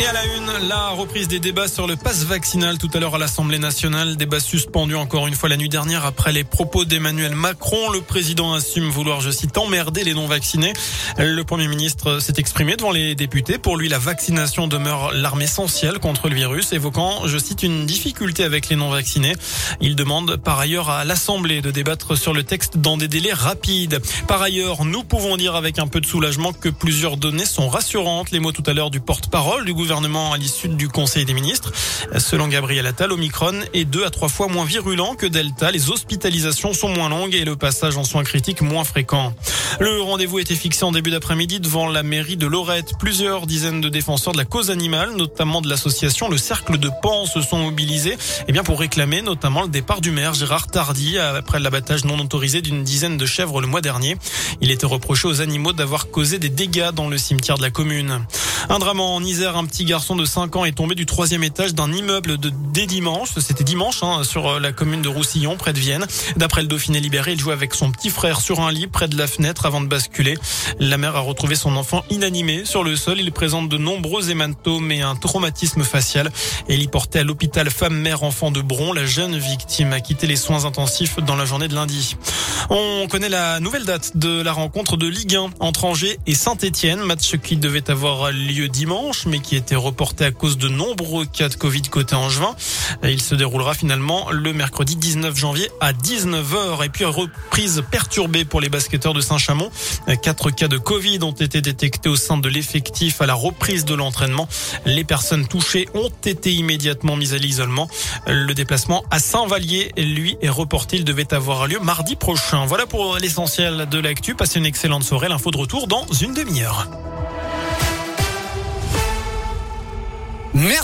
Et à la une, la reprise des débats sur le pass vaccinal tout à l'heure à l'Assemblée nationale. Débat suspendu encore une fois la nuit dernière après les propos d'Emmanuel Macron. Le président assume vouloir, je cite, emmerder les non-vaccinés. Le Premier ministre s'est exprimé devant les députés. Pour lui, la vaccination demeure l'arme essentielle contre le virus, évoquant, je cite, une difficulté avec les non-vaccinés. Il demande par ailleurs à l'Assemblée de débattre sur le texte dans des délais rapides. Par ailleurs, nous pouvons dire avec un peu de soulagement que plusieurs données sont rassurantes. Les mots tout à l'heure du porte-parole du gouvernement gouvernement à l'issue du Conseil des ministres. Selon Gabriel Attal, Omicron est deux à trois fois moins virulent que Delta. Les hospitalisations sont moins longues et le passage en soins critiques moins fréquent. Le rendez-vous était fixé en début d'après-midi devant la mairie de Lorette. Plusieurs dizaines de défenseurs de la cause animale, notamment de l'association Le Cercle de Pan, se sont mobilisés eh bien pour réclamer notamment le départ du maire Gérard Tardy après l'abattage non autorisé d'une dizaine de chèvres le mois dernier. Il était reproché aux animaux d'avoir causé des dégâts dans le cimetière de la commune. Un drame en Isère, un petit garçon de 5 ans est tombé du troisième étage d'un immeuble de dès dimanche. C'était dimanche hein, sur euh, la commune de Roussillon, près de Vienne. D'après le Dauphiné libéré, il jouait avec son petit frère sur un lit près de la fenêtre avant de basculer. La mère a retrouvé son enfant inanimé sur le sol. Il présente de nombreux hématomes et un traumatisme facial. Elle y portait à l'hôpital femme-mère-enfant de Bron. La jeune victime a quitté les soins intensifs dans la journée de lundi. On connaît la nouvelle date de la rencontre de Ligue 1 entre Angers et Saint-Etienne. Match qui devait avoir lieu dimanche, mais qui était reporté à cause de nombreux cas de Covid côté Angevin. Il se déroulera finalement le mercredi 19 janvier à 19h. Et puis reprise perturbée pour les basketteurs de Saint-Chamond. Quatre cas de Covid ont été détectés au sein de l'effectif à la reprise de l'entraînement. Les personnes touchées ont été immédiatement mises à l'isolement. Le déplacement à Saint-Vallier, lui, est reporté. Il devait avoir lieu mardi prochain. Voilà pour l'essentiel de l'actu. Passez une excellente soirée. L'info de retour dans une demi-heure. Merci.